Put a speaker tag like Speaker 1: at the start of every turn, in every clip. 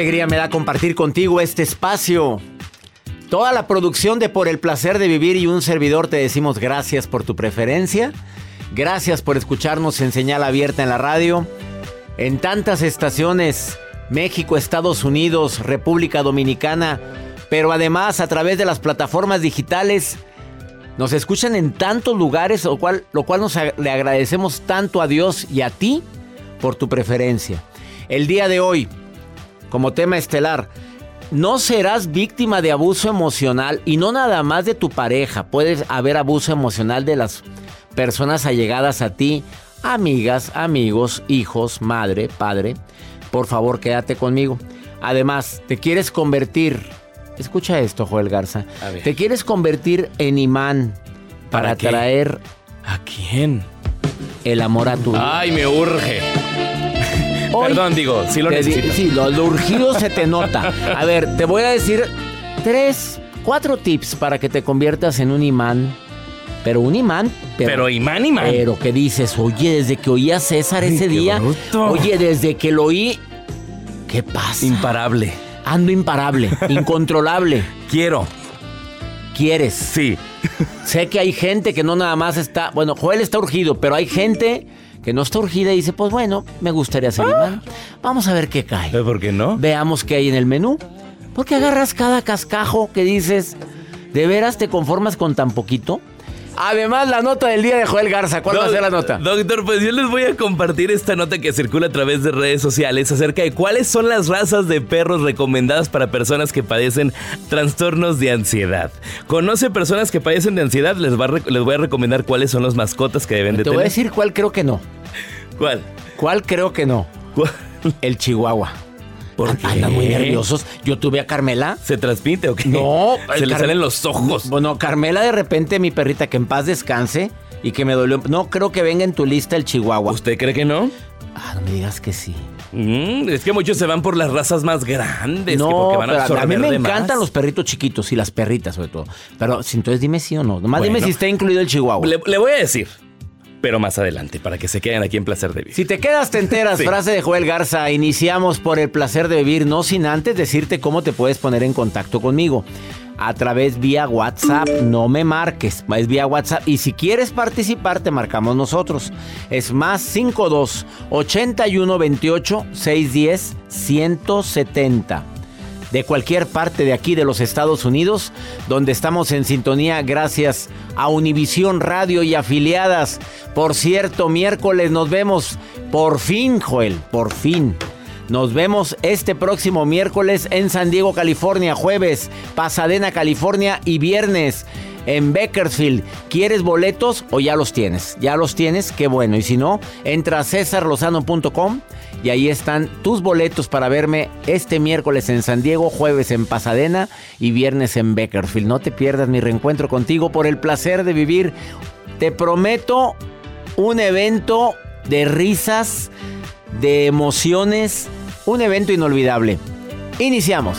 Speaker 1: Alegría me da compartir contigo este espacio. Toda la producción de Por el placer de vivir y un servidor te decimos gracias por tu preferencia. Gracias por escucharnos en señal abierta en la radio. En tantas estaciones, México, Estados Unidos, República Dominicana, pero además a través de las plataformas digitales. Nos escuchan en tantos lugares, lo cual, lo cual nos le agradecemos tanto a Dios y a ti por tu preferencia. El día de hoy como tema estelar. No serás víctima de abuso emocional y no nada más de tu pareja. Puede haber abuso emocional de las personas allegadas a ti, amigas, amigos, hijos, madre, padre. Por favor, quédate conmigo. Además, te quieres convertir. Escucha esto, Joel Garza. Te quieres convertir en imán para, atraer.
Speaker 2: ¿A quién?
Speaker 1: El amor a tu
Speaker 2: Ay, me urge. Perdón, digo, sí lo necesito.
Speaker 1: Sí, lo, urgido se te nota. A ver, te voy a decir tres, cuatro tips para que te conviertas en un imán. Pero un imán.
Speaker 2: Pero, imán, imán.
Speaker 1: Pero que dices, oye, desde que oí a César ese día. Oye, desde que lo oí. ¿Qué pasa?
Speaker 2: Imparable.
Speaker 1: Ando imparable, incontrolable.
Speaker 2: Quiero.
Speaker 1: ¿Quieres?
Speaker 2: Sí.
Speaker 1: sé que hay gente que no nada más está. Bueno, Joel está urgido, pero hay gente que no está urgida y dice, pues bueno, me gustaría ser imán. Vamos a ver qué cae.
Speaker 2: ¿Por qué no?
Speaker 1: Veamos qué hay en el menú. Porque agarras cada cascajo que dices, ¿de veras te conformas con tan poquito? Además, la nota del día de Joel Garza. ¿Cuál va a ser la nota?
Speaker 2: Doctor, pues yo les voy a compartir esta nota que circula a través de redes sociales acerca de cuáles son las razas de perros recomendadas para personas que padecen trastornos de ansiedad. ¿Conoce personas que padecen de ansiedad? Les, les voy a recomendar cuáles son las mascotas que deben de tener.
Speaker 1: Te voy a decir cuál creo que no.
Speaker 2: ¿Cuál?
Speaker 1: ¿Cuál creo que no? El chihuahua. ¿Por Andan muy nerviosos. Yo tuve a Carmela.
Speaker 2: ¿Se transmite o qué?
Speaker 1: No.
Speaker 2: Se le salen los ojos.
Speaker 1: Bueno, Carmela, de repente, mi perrita, que en paz descanse y que me dolió. No creo que venga en tu lista el chihuahua.
Speaker 2: ¿Usted cree que no?
Speaker 1: Ah, no me digas que sí.
Speaker 2: Mm, es que muchos se van por las razas más grandes.
Speaker 1: No, van a, a, mí me encantan los perritos chiquitos y las perritas sobre todo. Pero entonces dime sí o no. Nomás dime si está incluido el chihuahua.
Speaker 2: le voy a decir pero más adelante, para que se queden aquí en Placer de Vivir.
Speaker 1: Si te quedas, te enteras. Frase de Joel Garza. Iniciamos por el placer de vivir, no sin antes decirte cómo te puedes poner en contacto conmigo. A través vía WhatsApp, no me marques, es vía WhatsApp. Y si quieres participar, te marcamos nosotros. Es más 52 81 28 610 170. De cualquier parte de aquí de los Estados Unidos, donde estamos en sintonía gracias a Univisión Radio y afiliadas. Por cierto, miércoles nos vemos por fin, Joel, por fin. Nos vemos este próximo miércoles en San Diego, California, jueves, Pasadena, California y viernes en Bakersfield. ¿Quieres boletos o ya los tienes? Ya los tienes, qué bueno. Y si no, entra a cesarlozano.com y ahí están tus boletos para verme este miércoles en San Diego, jueves en Pasadena y viernes en Bakersfield. No te pierdas mi reencuentro contigo por el placer de vivir. Te prometo un evento de risas, de emociones un evento inolvidable. Iniciamos.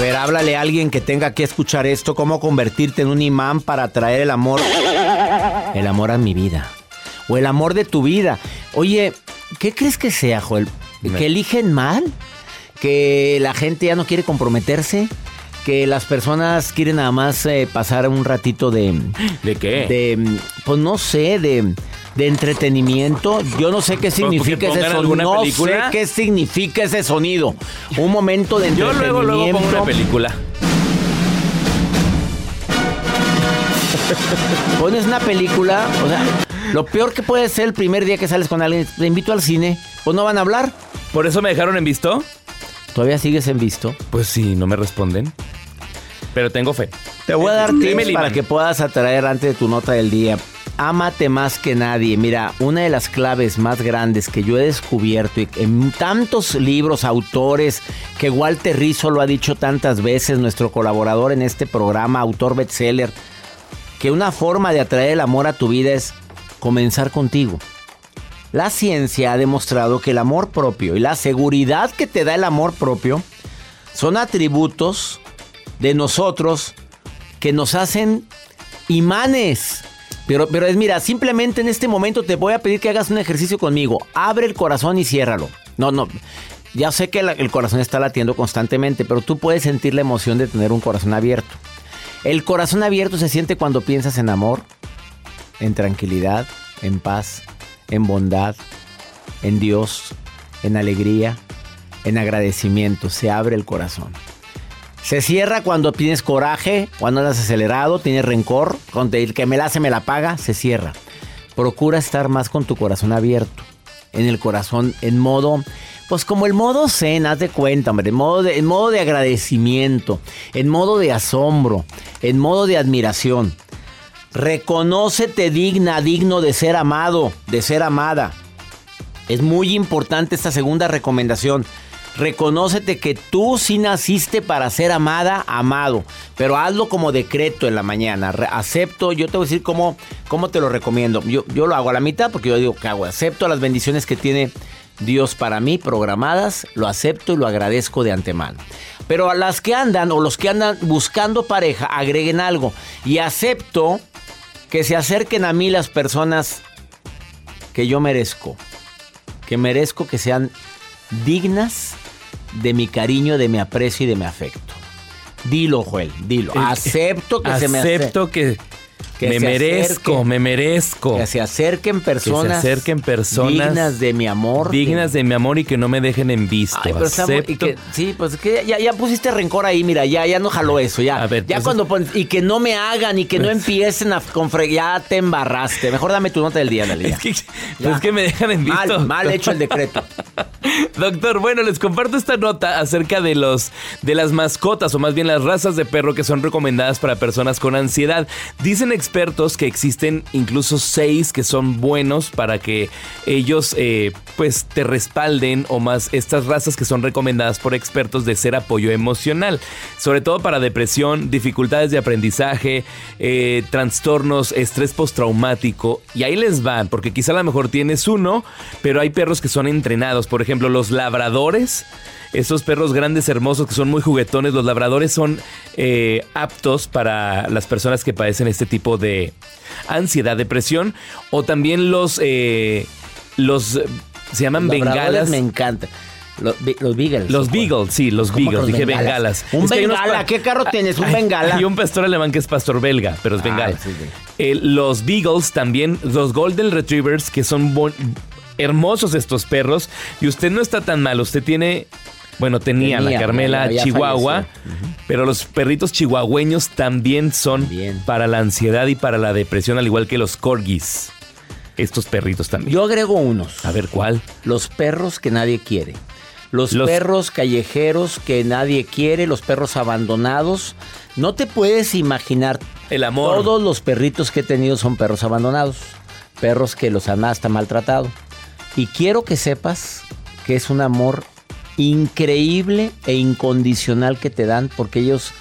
Speaker 1: Ver, háblale a alguien que tenga que escuchar esto, cómo convertirte en un imán para traer el amor, el amor a mi vida, o el amor de tu vida. Oye, ¿qué crees que sea, Joel? ¿Que eligen mal? ¿Que la gente ya no quiere comprometerse? ¿Que las personas quieren nada más eh, pasar un ratito de...
Speaker 2: ¿De qué?
Speaker 1: De, pues no sé, de, de entretenimiento. Yo no sé qué significa ese sonido. No sé qué significa ese sonido. Un momento de
Speaker 2: Yo
Speaker 1: entretenimiento.
Speaker 2: luego, luego pongo una película.
Speaker 1: Pones una película, o sea, lo peor que puede ser el primer día que sales con alguien, te invito al cine, pues no van a hablar.
Speaker 2: ¿Por eso me dejaron en visto?
Speaker 1: Todavía sigues en visto.
Speaker 2: Pues sí, no me responden. Pero tengo fe.
Speaker 1: Te voy a dar tips para que puedas atraer antes de tu nota del día. Ámate más que nadie. Mira, una de las claves más grandes que yo he descubierto y en tantos libros, autores, que Walter Rizzo lo ha dicho tantas veces, nuestro colaborador en este programa, autor bestseller, que una forma de atraer el amor a tu vida es comenzar contigo. La ciencia ha demostrado que el amor propio y la seguridad que te da el amor propio son atributos de nosotros que nos hacen imanes. Pero, pero es, mira, simplemente en este momento te voy a pedir que hagas un ejercicio conmigo. Abre el corazón y ciérralo. No, no. Ya sé que el corazón está latiendo constantemente, pero tú puedes sentir la emoción de tener un corazón abierto. El corazón abierto se siente cuando piensas en amor, en tranquilidad, en paz, en bondad, en Dios, en alegría, en agradecimiento. Se abre el corazón. Se cierra cuando tienes coraje, cuando andas acelerado, tienes rencor, cuando el que me la hace me la paga, se cierra. Procura estar más con tu corazón abierto. En el corazón, en modo, pues como el modo zen, haz de cuenta, hombre, en modo en modo de agradecimiento, en modo de asombro, en modo de admiración. Reconócete digna, digno de ser amado, de ser amada. Es muy importante esta segunda recomendación. Reconócete que tú sí naciste para ser amada, amado. Pero hazlo como decreto en la mañana. Acepto, yo te voy a decir cómo, cómo te lo recomiendo. Yo, yo lo hago a la mitad porque yo digo que hago. Acepto las bendiciones que tiene Dios para mí programadas. Lo acepto y lo agradezco de antemano. Pero a las que andan o los que andan buscando pareja, agreguen algo. Y acepto que se acerquen a mí las personas que yo merezco. Que merezco que sean dignas de mi cariño, de mi aprecio y de mi afecto. Dilo, Joel, dilo.
Speaker 2: El-
Speaker 1: Acepto que se me ace-
Speaker 2: Acepto que,
Speaker 1: que
Speaker 2: me
Speaker 1: se
Speaker 2: merezco,
Speaker 1: acerquen.
Speaker 2: me merezco.
Speaker 1: que se acerquen personas,
Speaker 2: acerquen personas
Speaker 1: dignas de mi amor.
Speaker 2: dignas de mi amor y que no me dejen en visto.
Speaker 1: Ay, pero y que- sí, pues es que ya, ya pusiste rencor ahí, mira, ya, ya no jaló eso, ya.
Speaker 2: A ver,
Speaker 1: ya
Speaker 2: entonces-
Speaker 1: cuando pones, y que no me hagan y que no empiecen a con ya te embarraste. Mejor dame tu nota del día, Dalí.
Speaker 2: Es que, pues es que me dejan en visto.
Speaker 1: Mal, mal hecho el decreto.
Speaker 2: Doctor, bueno, les comparto esta nota acerca de los de las mascotas o más bien las razas de perro que son recomendadas para personas con ansiedad. Dicen expertos que existen incluso seis que son buenos para que ellos eh, pues te respalden o más estas razas que son recomendadas por expertos de ser apoyo emocional, sobre todo para depresión, dificultades de aprendizaje, eh, trastornos, estrés postraumático. Y ahí les van porque quizá a lo mejor tienes uno, pero hay perros que son entrenados, por ejemplo los labradores esos perros grandes, hermosos, que son muy juguetones, los labradores son eh, aptos para las personas que padecen este tipo de ansiedad, depresión, o también los, eh, los, se llaman bengalas.
Speaker 1: Me encanta. Los, los Beagles.
Speaker 2: Los Beagles, sí, los Beagles, dije bengalas.
Speaker 1: Un bengala, ¿qué carro tienes? Un bengala.
Speaker 2: Hay un pastor alemán que es pastor belga, pero es bengala. Eh, los Beagles también, los Golden Retrievers, que son hermosos estos perros. Y usted no está tan mal, usted tiene bueno, tenía, la Carmela Chihuahua, pero los perritos chihuahueños también son para la ansiedad y para la depresión, al igual que los corgis. Estos perritos también.
Speaker 1: Yo agrego unos.
Speaker 2: A ver, ¿cuál?
Speaker 1: Los perros que nadie quiere. Los, perros callejeros que nadie quiere, los perros abandonados. No te puedes imaginar.
Speaker 2: El amor.
Speaker 1: Todos los perritos que he tenido son perros abandonados. Perros que los han hasta maltratado. Y quiero que sepas que es un amor increíble e incondicional que te dan porque ellos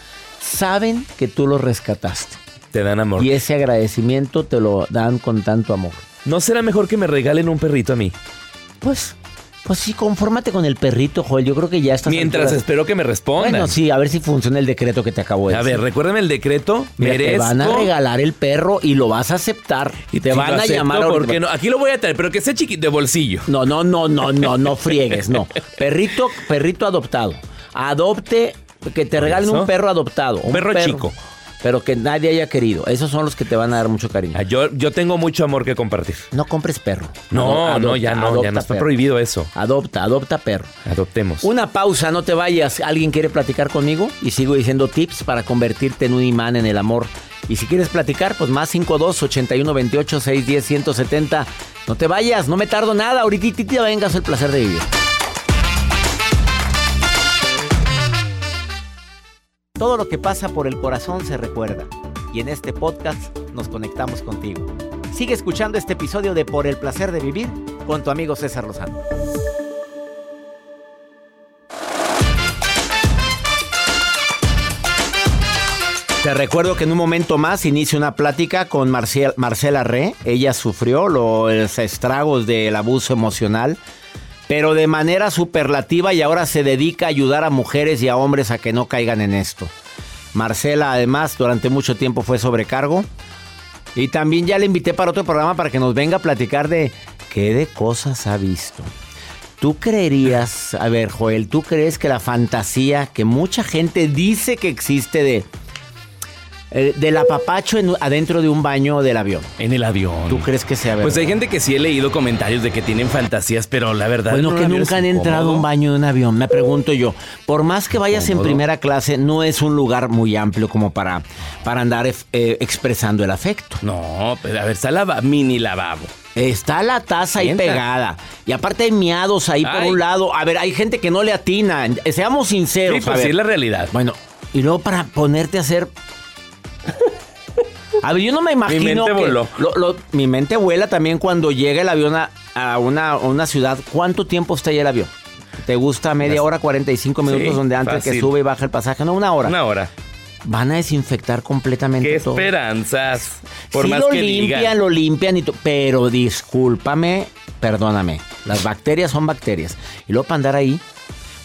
Speaker 1: saben que tú los rescataste.
Speaker 2: Te dan amor.
Speaker 1: Y ese agradecimiento te lo dan con tanto amor.
Speaker 2: ¿No será mejor que me regalen un perrito a mí?
Speaker 1: Pues pues sí, confórmate con el perrito, Joel. Yo creo que ya estás.
Speaker 2: Mientras espero que me respondan. Bueno,
Speaker 1: sí, a ver si funciona el decreto que te acabo de decir.
Speaker 2: A ver, recuérdame el decreto.
Speaker 1: Te van a regalar el perro y lo vas a aceptar. Y te van a llamar.
Speaker 2: Porque no, aquí lo voy a traer, pero que sea chiquito de bolsillo.
Speaker 1: No, no, no, no, no, no friegues, no. Perrito, perrito adoptado. Adopte, que te regalen un perro adoptado. Un
Speaker 2: perro chico
Speaker 1: pero que nadie haya querido. Esos son los que te van a dar mucho cariño. Ah,
Speaker 2: yo, yo tengo mucho amor que compartir.
Speaker 1: No compres perro.
Speaker 2: No, no, ya no, ya no está prohibido eso.
Speaker 1: Adopta, adopta perro.
Speaker 2: Adoptemos.
Speaker 1: Una pausa, no te vayas. ¿Alguien quiere platicar conmigo? Y sigo diciendo tips para convertirte en un imán en el amor. Y si quieres platicar, pues más 52 81 28 610 170. No te vayas, no me tardo nada. Ahorita te vengas el placer de vivir. Todo lo que pasa por el corazón se recuerda y en este podcast nos conectamos contigo. Sigue escuchando este episodio de Por el placer de vivir con tu amigo César Lozano. Te recuerdo que en un momento más inicio una plática con Marcela Re. Ella sufrió los estragos del abuso emocional pero de manera superlativa y ahora se dedica a ayudar a mujeres y a hombres a que no caigan en esto. Marcela además durante mucho tiempo fue sobrecargo y también ya le invité para otro programa para que nos venga a platicar de qué de cosas ha visto. ¿Tú creerías, a ver Joel, tú crees que la fantasía que mucha gente dice que existe de eh, del apapacho adentro de un baño del avión.
Speaker 2: En el avión.
Speaker 1: ¿Tú crees que sea verdad?
Speaker 2: Pues hay gente que sí he leído comentarios de que tienen fantasías, pero la verdad
Speaker 1: Bueno, que nunca han entrado a un baño de un avión. Me pregunto yo. Por más que vayas en primera clase, no es un lugar muy amplio como para, para andar eh, expresando el afecto.
Speaker 2: No, pero a ver, está la mini lavabo.
Speaker 1: Está la taza ahí pegada. Y aparte hay miados ahí por un lado. A ver, hay gente que no le atina. Seamos sinceros.
Speaker 2: Sí, pues sí es la realidad.
Speaker 1: Bueno, y luego para ponerte a hacer a ver, yo no me imagino. Mi mente voló. mi mente vuela también cuando llega el avión a, una, ciudad. ¿Cuánto tiempo está ahí el avión? ¿Te gusta media hora, 45 minutos, donde antes que sube y baja el pasaje? No, una hora.
Speaker 2: Una hora.
Speaker 1: Van a desinfectar completamente
Speaker 2: ¿Qué esperanzas? Por
Speaker 1: sí
Speaker 2: más
Speaker 1: lo
Speaker 2: que
Speaker 1: limpian, lo limpian y Pero discúlpame, perdóname. Las bacterias son bacterias. Y luego para andar ahí,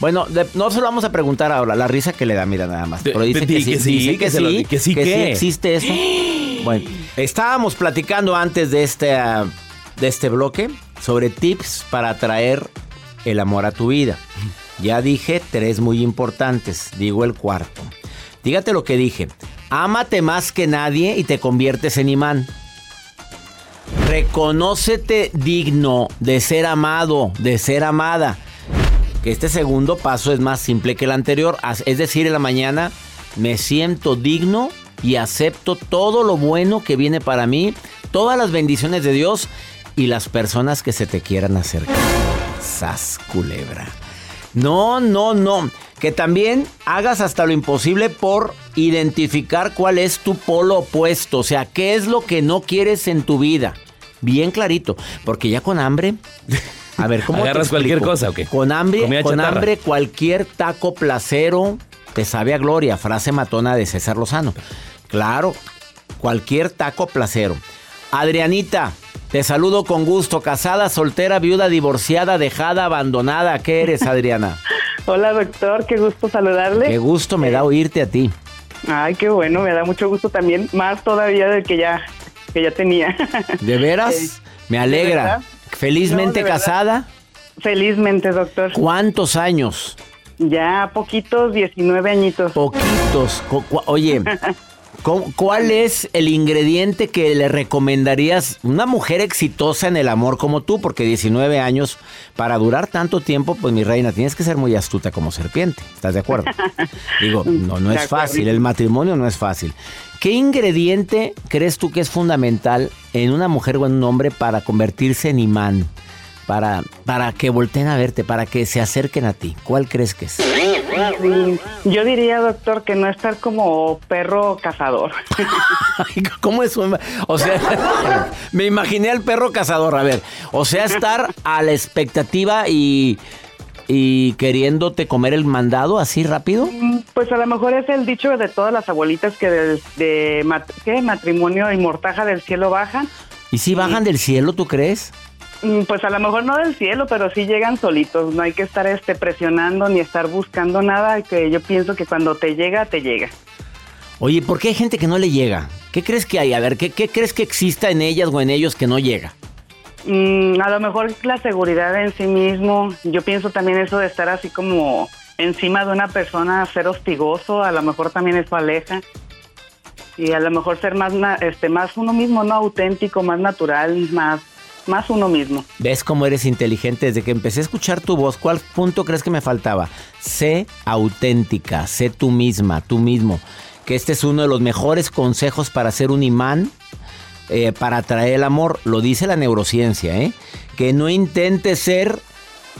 Speaker 1: bueno, no se lo vamos a preguntar ahora, la risa que le da, mira nada más. Pero dice que, sí, sí, que sí, que sí existe eso. Bueno, estábamos platicando antes de este, de este bloque sobre tips para atraer el amor a tu vida. Ya dije tres muy importantes, digo el cuarto. Dígate lo que dije. Ámate más que nadie y te conviertes en imán. Reconócete digno de ser amado, de ser amada que este segundo paso es más simple que el anterior. Es decir, en la mañana me siento digno y acepto todo lo bueno que viene para mí, todas las bendiciones de Dios y las personas que se te quieran acercar. Sas, culebra. No, no, no. Que también hagas hasta lo imposible por identificar cuál es tu polo opuesto. O sea, qué es lo que no quieres en tu vida. Bien clarito. Porque ya con hambre. A ver, ¿cómo te
Speaker 2: ¿Agarras cualquier cosa o qué?
Speaker 1: Con hambre, con hambre, cualquier taco placero te sabe a gloria. Frase matona de César Lozano. Claro, cualquier taco placero. Adrianita, te saludo con gusto. Casada, soltera, viuda, divorciada, dejada, abandonada. ¿Qué eres, Adriana?
Speaker 3: Hola doctor, qué gusto saludarle.
Speaker 1: Qué gusto me da oírte a ti.
Speaker 3: Ay, qué bueno, me da mucho gusto también, más todavía del que ya, que ya tenía.
Speaker 1: ¿De veras?
Speaker 3: Eh,
Speaker 1: me
Speaker 3: ¿de
Speaker 1: alegra. Felizmente
Speaker 3: No,
Speaker 1: casada.
Speaker 3: Felizmente, doctor.
Speaker 1: ¿Cuántos años?
Speaker 3: Ya poquitos, 19 añitos.
Speaker 1: Poquitos. Oye, cu- ¿cuál es el ingrediente que le recomendarías una mujer exitosa en el amor como tú? Porque 19 años, para durar tanto tiempo, pues mi reina, tienes que ser muy astuta como serpiente. ¿Estás de acuerdo? Digo, no, no es fácil. El matrimonio no es fácil. ¿Qué ingrediente crees tú que es fundamental en una mujer o en un hombre para convertirse en imán? Para, para que volteen a verte, para que se acerquen a ti. ¿Cuál crees que es?
Speaker 3: Sí, Yo diría, doctor, que no estar como perro cazador.
Speaker 1: ¿Cómo es? O sea, me imaginé al perro cazador. A ver, o sea, estar a la expectativa y, y queriéndote comer el mandado así rápido.
Speaker 3: Pues a lo mejor es el dicho de todas las abuelitas que del, de mat- ¿qué? matrimonio y mortaja del cielo bajan.
Speaker 1: ¿Y si bajan del cielo, tú crees?
Speaker 3: Mm, Pues a lo mejor no del cielo, pero sí llegan solitos. No hay que estar este presionando ni estar buscando nada. Que yo pienso que cuando te llega, te llega.
Speaker 1: Oye, ¿por qué hay gente que no le llega? ¿Qué crees que hay? A ver, ¿qué, qué crees que exista en ellas o en ellos que no llega?
Speaker 3: Mm, a lo mejor la seguridad en sí mismo. Yo pienso también eso de estar así como encima de una persona, ser hostigoso. A lo mejor también eso aleja. Y a lo mejor ser más, este, más uno mismo, no auténtico, más natural, más, más uno mismo.
Speaker 1: ¿Ves cómo eres inteligente? Desde que empecé a escuchar tu voz, ¿cuál punto crees que me faltaba? Sé auténtica, sé tú misma, tú mismo. Que este es uno de los mejores consejos para ser un imán, eh, para atraer el amor. Lo dice la neurociencia, ¿eh? Que no intentes ser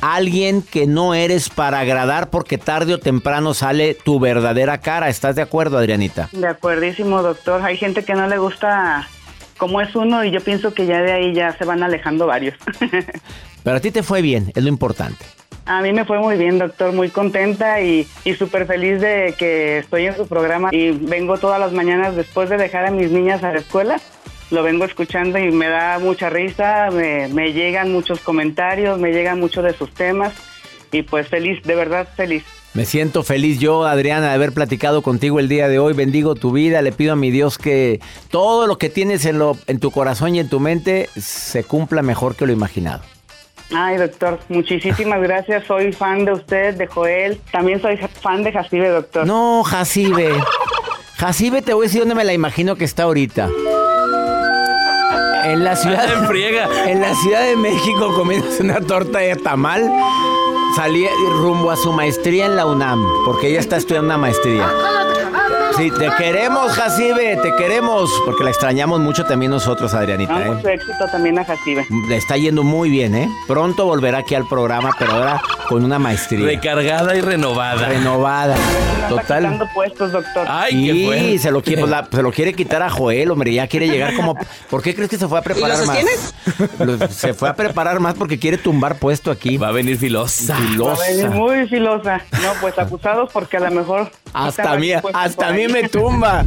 Speaker 1: alguien que no eres para agradar porque tarde o temprano sale tu verdadera cara. ¿Estás de acuerdo, Adrianita?
Speaker 3: De acuerdísimo, doctor. Hay gente que no le gusta cómo es uno y yo pienso que ya de ahí ya se van alejando varios.
Speaker 1: Pero a ti te fue bien, es lo importante.
Speaker 3: A mí me fue muy bien, doctor, muy contenta y, y súper feliz de que estoy en su programa y vengo todas las mañanas después de dejar a mis niñas a la escuela. Lo vengo escuchando y me da mucha risa, me, me llegan muchos comentarios, me llegan muchos de sus temas y pues feliz, de verdad feliz.
Speaker 1: Me siento feliz yo, Adriana, de haber platicado contigo el día de hoy. Bendigo tu vida. Le pido a mi Dios que todo lo que tienes en, lo, en tu corazón y en tu mente se cumpla mejor que lo imaginado.
Speaker 3: Ay, doctor, muchísimas gracias. Soy fan de usted, de Joel. También soy fan de Jacibe, doctor.
Speaker 1: No, Jacibe. Jacibe, te voy a decir dónde me la imagino que está ahorita. En la ciudad.
Speaker 2: En friega.
Speaker 1: En la Ciudad de México comiéndose una torta de tamal. Salí rumbo a su maestría en la UNAM, porque ella está estudiando una maestría. Sí, te queremos, Jacibe, te queremos, porque la extrañamos mucho también nosotros, Adrianita. ¿eh?
Speaker 3: mucho éxito también a Jacibe.
Speaker 1: Le está yendo muy bien, ¿eh? Pronto volverá aquí al programa, pero ahora con una maestría.
Speaker 2: Recargada y renovada.
Speaker 1: Renovada.
Speaker 3: Está
Speaker 1: Total.
Speaker 3: quitando puestos, doctor.
Speaker 2: Ay, qué
Speaker 1: Sí, se lo, quiere, pues, la- se lo quiere quitar a Joel, hombre, ya quiere llegar como... ¿Por qué crees que se fue a preparar más? Lo- Se fue a preparar más porque quiere tumbar puesto aquí.
Speaker 2: Va a venir filosa.
Speaker 1: Filosa.
Speaker 3: Va a venir muy filosa. No, pues acusados porque a lo mejor...
Speaker 1: Hasta mí, hasta
Speaker 3: por
Speaker 1: mí me tumba.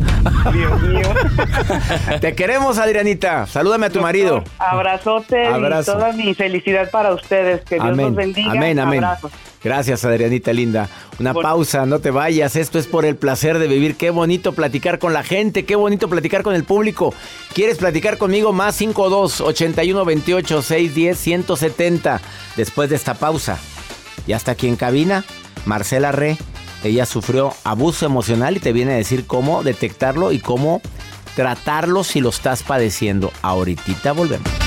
Speaker 3: Dios mío.
Speaker 1: Te queremos, Adrianita. Salúdame a tu marido.
Speaker 3: Abrazote
Speaker 1: Abrazo.
Speaker 3: y toda mi felicidad para ustedes. Que Dios los
Speaker 1: Amén.
Speaker 3: bendiga.
Speaker 1: Amén, amén.
Speaker 3: Abrazos.
Speaker 1: Gracias, Adrianita linda. Una
Speaker 3: Por-
Speaker 1: pausa, no te vayas. Esto es por el placer de vivir. Qué bonito platicar con la gente, qué bonito platicar con el público. ¿Quieres platicar conmigo? Más 52 81 28 610 170. Después de esta pausa, ya está aquí en cabina Marcela Re. Ella sufrió abuso emocional y te viene a decir cómo detectarlo y cómo tratarlo si lo estás padeciendo. Ahorita volvemos.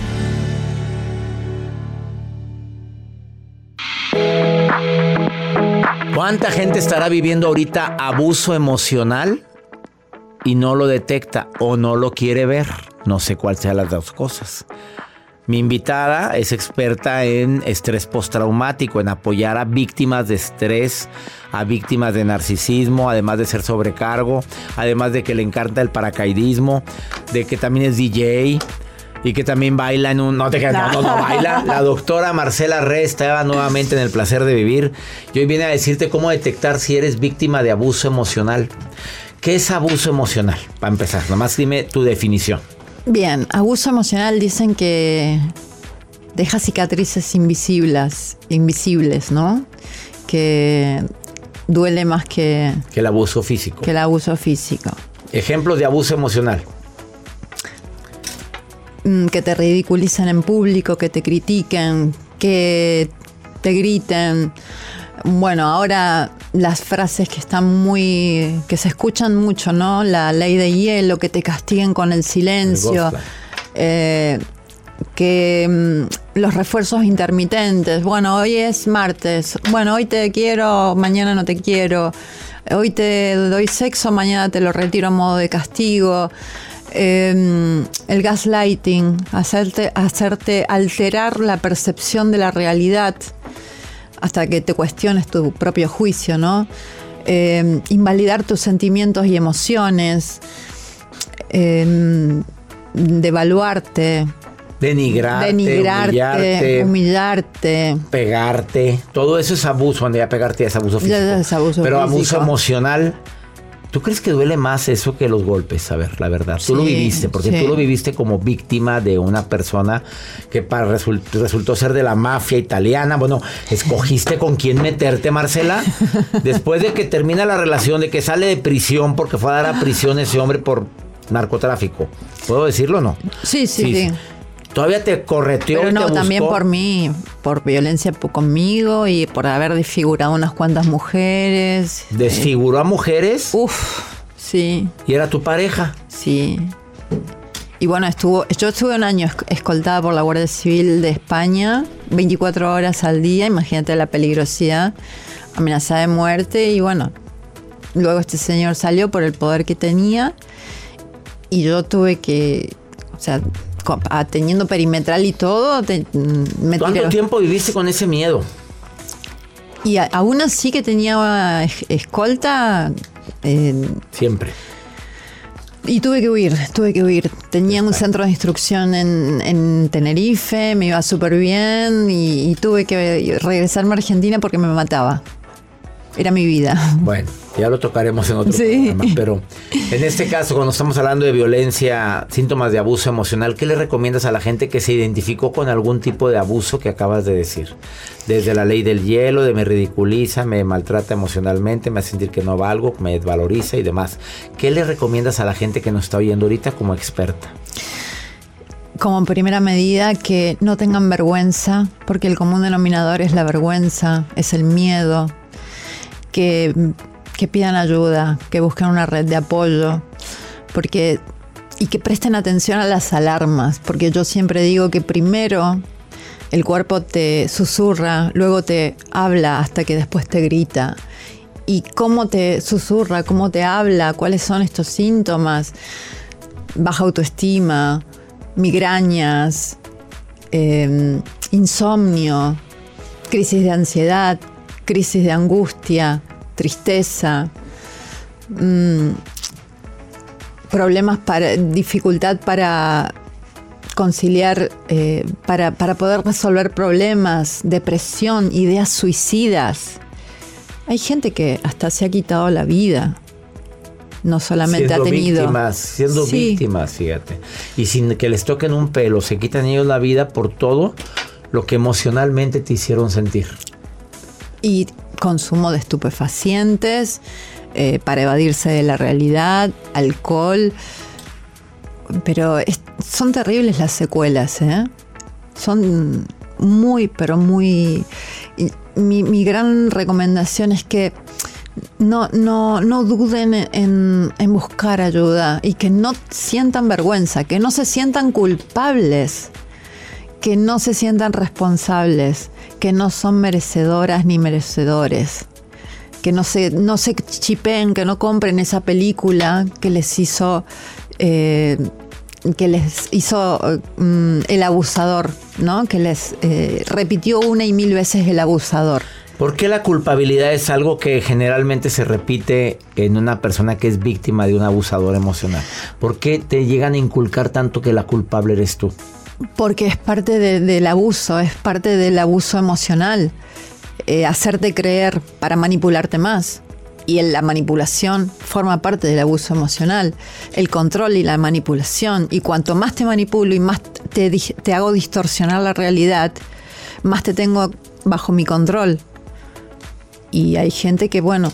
Speaker 1: ¿Cuánta gente estará viviendo ahorita abuso emocional y no lo detecta o no lo quiere ver? No sé cuál sea las dos cosas. Mi invitada es experta en estrés postraumático, en apoyar a víctimas de estrés, a víctimas de narcisismo, además de ser sobrecargo, además de que le encanta el paracaidismo, de que también es DJ y que también baila en un... No te creas, no, no, no, baila. La doctora Marcela Re estaba nuevamente en el placer de vivir y hoy viene a decirte cómo detectar si eres víctima de abuso emocional. ¿Qué es abuso emocional? Para empezar, nomás dime tu definición.
Speaker 4: Bien, abuso emocional dicen que deja cicatrices invisibles, invisibles, ¿no? Que duele más que,
Speaker 1: Que el abuso físico.
Speaker 4: que el abuso físico.
Speaker 1: Ejemplos de abuso emocional.
Speaker 4: Mm, Que te ridiculicen en público, que te critiquen, que te griten. Bueno, ahora las frases que están muy. que se escuchan mucho, ¿no? La ley de hielo, que te castiguen con el silencio.
Speaker 1: El
Speaker 4: eh, que mm, los refuerzos intermitentes. Bueno, hoy es martes. Bueno, hoy te quiero, mañana no te quiero. Hoy te doy sexo, mañana te lo retiro a modo de castigo. Eh, el gaslighting, hacerte, hacerte alterar la percepción de la realidad hasta que te cuestiones tu propio juicio, ¿no? Eh, invalidar tus sentimientos y emociones, eh, devaluarte,
Speaker 1: Denigrarte,
Speaker 4: denigrarte,
Speaker 1: humillarte,
Speaker 4: humillarte.
Speaker 1: pegarte. Todo eso es abuso. Cuando ya pegarte es abuso físico.
Speaker 4: Ya es abuso
Speaker 1: Pero abuso emocional. ¿Tú crees que duele más eso que los golpes? A ver, la verdad. Tú lo viviste, porque
Speaker 4: sí.
Speaker 1: tú lo viviste como víctima de una persona que para result- resultó ser de la mafia italiana. Bueno, escogiste con quién meterte, Marcela. Después de que termina la relación, de que sale de prisión, porque fue a dar a prisión ese hombre por narcotráfico. ¿Puedo decirlo o no?
Speaker 4: Sí, sí, sí.
Speaker 1: Todavía te correteó.
Speaker 4: Pero
Speaker 1: te
Speaker 4: no, también
Speaker 1: buscó.
Speaker 4: por mí, por violencia conmigo y por haber desfigurado unas cuantas mujeres.
Speaker 1: Desfiguró a mujeres
Speaker 4: Uf, sí,
Speaker 1: y era tu pareja.
Speaker 4: sí. Y bueno, estuvo, yo estuve un año esc- escoltada por la Guardia Civil de España, 24 horas al día, imagínate la peligrosidad, amenazada de muerte y bueno, luego este señor salió por el poder que tenía y yo tuve que, o sea, teniendo perimetral y todo, te- mm, me
Speaker 1: ¿Cuánto
Speaker 4: tiré-
Speaker 1: tiempo viviste con ese miedo?
Speaker 4: Y a- aún así que tenía es- escolta, eh,
Speaker 1: Siempre.
Speaker 4: y tuve que huir, tuve que huir. Tenía un centro de instrucción en, en Tenerife, me iba súper bien y, y tuve que regresarme a Argentina porque me mataba. Era mi vida.
Speaker 1: Bueno, ya lo tocaremos en otro
Speaker 4: Sí.
Speaker 1: programa. Pero en este caso, cuando estamos hablando de violencia, síntomas de abuso emocional, ¿qué le recomiendas a la gente que se identificó con algún tipo de abuso que acabas de decir? Desde la ley del hielo, de me ridiculiza, me maltrata emocionalmente, me hace sentir que no valgo, me desvaloriza y demás. ¿Qué le recomiendas a la gente que nos está oyendo ahorita como experta?
Speaker 4: Como primera medida, que no tengan vergüenza, porque el común denominador es la vergüenza, es el miedo. Que, pidan ayuda, que busquen una red de apoyo, porque y que presten atención a las alarmas, porque yo siempre digo que primero el cuerpo te susurra, luego te habla hasta que después te grita. Y cómo te susurra, cómo te habla, cuáles son estos síntomas, baja autoestima, migrañas, eh, insomnio, crisis de ansiedad, crisis de angustia, tristeza, mm, problemas para, dificultad para conciliar, eh, para, para poder resolver problemas, depresión, ideas suicidas. Hay gente que hasta se ha quitado la vida. No solamente ha tenido.
Speaker 1: Víctimas, siendo víctimas, fíjate. Y sin que les toquen un pelo, se quitan ellos la vida por todo lo que emocionalmente te hicieron sentir.
Speaker 4: Y consumo de estupefacientes eh, para evadirse de la realidad, alcohol. Pero son terribles las secuelas, ¿eh? Son muy, pero muy... Mi, mi gran recomendación es que no, no, no duden en, en, buscar ayuda y que no sientan vergüenza, que no se sientan culpables, que no se sientan responsables, que no son merecedoras ni merecedores, que no se, no se chipen, que no compren esa película que les hizo... Eh, que les hizo mm, el abusador, ¿no? Que les eh, repitió una y mil veces el abusador.
Speaker 1: ¿Por qué la culpabilidad es algo que generalmente se repite en una persona que es víctima de un abusador emocional? ¿Por qué te llegan a inculcar tanto que la culpable eres tú?
Speaker 4: Porque es parte del abuso, es parte del abuso emocional. Eh, hacerte creer para manipularte más. Y la manipulación forma parte del abuso emocional. El control y la manipulación. Y cuanto más te manipulo y más te, te hago distorsionar la realidad, más te tengo bajo mi control y hay gente que, bueno,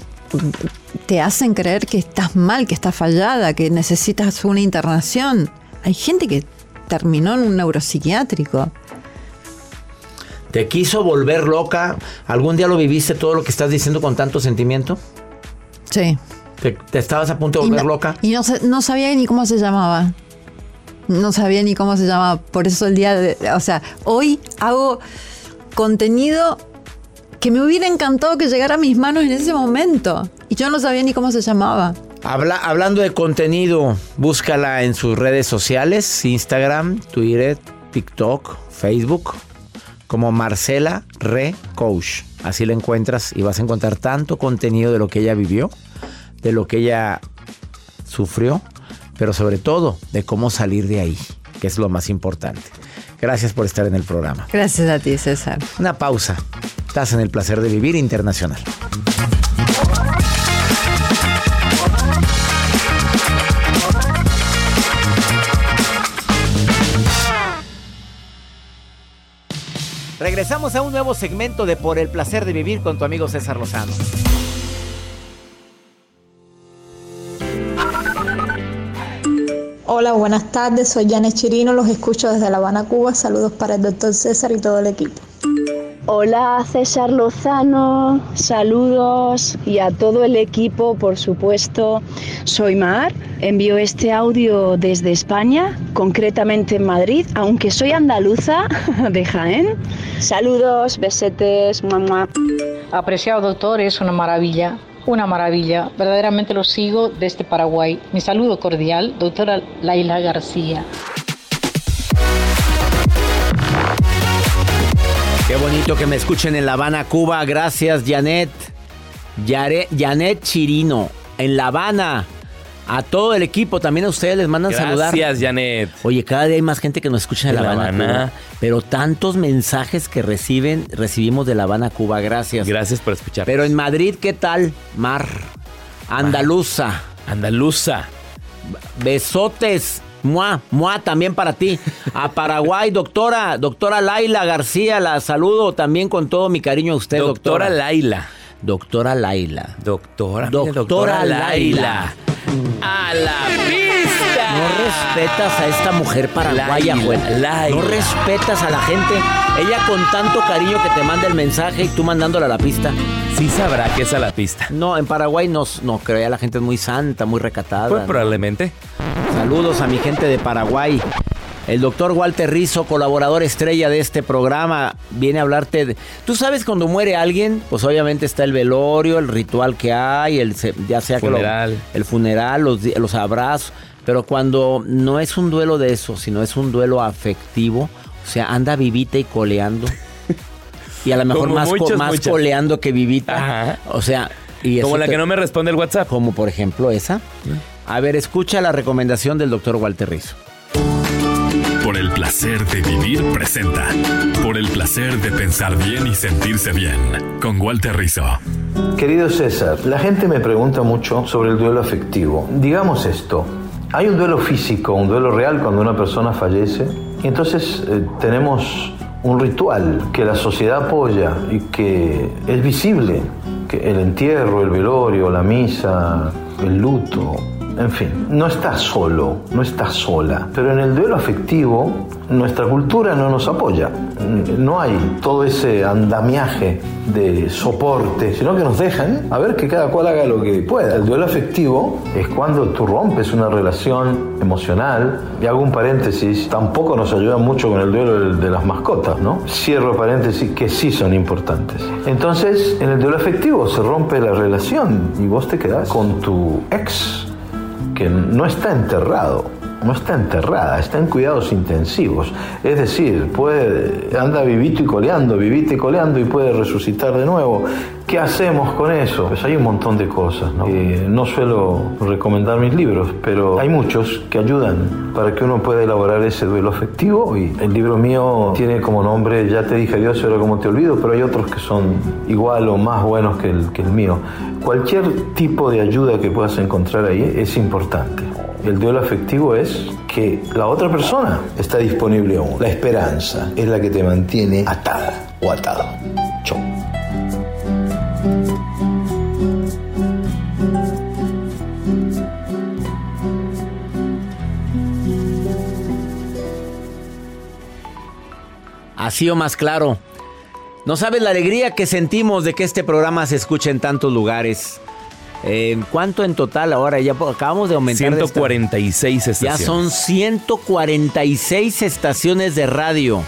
Speaker 4: te hacen creer que estás mal, que estás fallada, que necesitas una internación. Hay gente que terminó en un neuropsiquiátrico.
Speaker 1: ¿Te quiso volver loca? ¿Algún día lo viviste todo lo que estás diciendo con tanto sentimiento?
Speaker 4: Sí.
Speaker 1: ¿Te, estabas a punto de volver loca?
Speaker 4: Y no, no sabía ni cómo se llamaba. No sabía ni cómo se llamaba. Por eso el día de... O sea, hoy hago contenido que me hubiera encantado que llegara a mis manos en ese momento. Y yo no sabía ni cómo se llamaba.
Speaker 1: Habla, hablando de contenido, búscala en sus redes sociales, Instagram, Twitter, TikTok, Facebook, como Marcela Re Coach. Así la encuentras y vas a encontrar tanto contenido de lo que ella vivió, de lo que ella sufrió, pero sobre todo de cómo salir de ahí, que es lo más importante. Gracias por estar en el programa.
Speaker 4: Gracias a ti, César.
Speaker 1: Una pausa. Estás en el placer de vivir internacional. Regresamos a un nuevo segmento de Por el placer de vivir con tu amigo César Lozano.
Speaker 5: Hola, buenas tardes. Soy Janet Chirino. Los escucho desde La Habana, Cuba. Saludos para el doctor César y todo el equipo.
Speaker 6: Hola César Lozano, saludos y a todo el equipo, por supuesto. Soy Mar, envío este audio desde España, concretamente en Madrid, aunque soy andaluza de Jaén. Saludos, besetes, mamá.
Speaker 7: Apreciado doctor, es una maravilla, una maravilla. Verdaderamente lo sigo desde Paraguay. Mi saludo cordial, doctora Laila García.
Speaker 1: Qué bonito que me escuchen en La Habana, Cuba. Gracias, Janet. Janet Chirino, en La Habana. A todo el equipo, también a ustedes les mandan saludar.
Speaker 2: Gracias, Janet.
Speaker 1: Oye, cada día hay más gente que nos escucha en La, Habana, pero tantos mensajes que reciben, recibimos de La Habana, Cuba. Gracias.
Speaker 2: Gracias por escuchar.
Speaker 1: Pero en Madrid, ¿qué tal? Mar. Andaluza.
Speaker 2: Andaluza.
Speaker 1: Besotes. Mua, mua también para ti. A Paraguay, doctora, doctora Laila García, la saludo también con todo mi cariño a usted, doctora.
Speaker 2: Doctora Laila.
Speaker 1: Doctora Laila.
Speaker 2: Doctora.
Speaker 1: Doctora, Laila.
Speaker 2: A la pista.
Speaker 1: No respetas a esta mujer paraguaya, güey. No respetas a la gente. Ella con tanto cariño que te manda el mensaje y tú mandándola a la pista.
Speaker 2: Sí sabrá que es a la pista.
Speaker 1: No, en Paraguay no, no creo. La gente es muy santa, muy recatada.
Speaker 2: Pues probablemente.
Speaker 1: Saludos a mi gente de Paraguay. El doctor Walter Rizzo, colaborador estrella de este programa, viene a hablarte de... Tú sabes cuando muere alguien, pues obviamente está el velorio, el ritual que hay, el ya sea
Speaker 2: funeral.
Speaker 1: el funeral, los, los abrazos, pero cuando no es un duelo de eso, sino es un duelo afectivo, o sea, anda vivita y coleando. y a lo mejor más, más coleando que vivita. O sea, Y
Speaker 2: Como la que no me responde el WhatsApp.
Speaker 1: Como por ejemplo esa. A ver, escucha la recomendación del doctor Walter Rizzo.
Speaker 8: Por el placer de vivir presenta. Por el placer de pensar bien y sentirse bien. Con Walter Rizzo.
Speaker 9: Querido César, la gente me pregunta mucho sobre el duelo afectivo. Digamos esto, hay un duelo físico, un duelo real cuando una persona fallece, y entonces eh, tenemos un ritual que la sociedad apoya y que es visible, que el entierro, el velorio, la misa, el luto, en fin, no estás solo, no estás sola. Pero en el duelo afectivo, nuestra cultura no nos apoya. No hay todo ese andamiaje de soporte, sino que nos dejan a ver que cada cual haga lo que pueda. El duelo afectivo es cuando tú rompes una relación emocional. Y hago un paréntesis, tampoco nos ayuda mucho con el duelo de las mascotas, ¿no? Cierro paréntesis que sí son importantes. Entonces, en el duelo afectivo se rompe la relación y vos te quedás con tu ex que no está enterrado, no está enterrada, está en cuidados intensivos. Es decir, puede, anda vivito y coleando, vivito y coleando y puede resucitar de nuevo. ¿Qué hacemos con eso? Pues hay un montón de cosas. ¿no? Eh, no suelo recomendar mis libros, pero hay muchos que ayudan para que uno pueda elaborar ese duelo afectivo. Y el libro mío tiene como nombre Ya te dije adiós ahora como te olvido, pero hay otros que son igual o más buenos que el mío. Cualquier tipo de ayuda que puedas encontrar ahí es importante. El duelo afectivo es que la otra persona está disponible aún. La esperanza es la que te mantiene atada o atado. Chau.
Speaker 1: Así o más claro. No sabes la alegría que sentimos de que este programa se escuche en tantos lugares. Eh, ¿Cuánto en total ahora? Ya acabamos de aumentar. de esta-
Speaker 2: 146
Speaker 1: Ya
Speaker 2: estaciones.
Speaker 1: son 146 estaciones de radio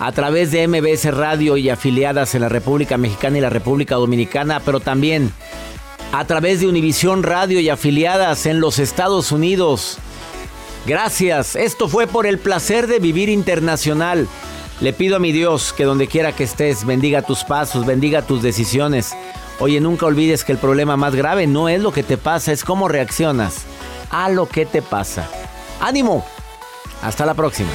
Speaker 1: a través de MBS Radio y afiliadas en la República Mexicana y la República Dominicana, pero también a través de Univisión Radio y afiliadas en los Estados Unidos. Gracias. Esto fue por el placer de vivir internacional. Le pido a mi Dios que donde quiera que estés, bendiga tus pasos, bendiga tus decisiones. Oye, nunca olvides que el problema más grave no es lo que te pasa, es cómo reaccionas a lo que te pasa. ¡Ánimo! Hasta la próxima.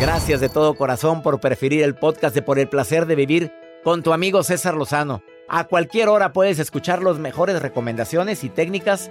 Speaker 1: Gracias de todo corazón por preferir el podcast de Por el placer de vivir con tu amigo César Lozano. A cualquier hora puedes escuchar las mejores recomendaciones y técnicas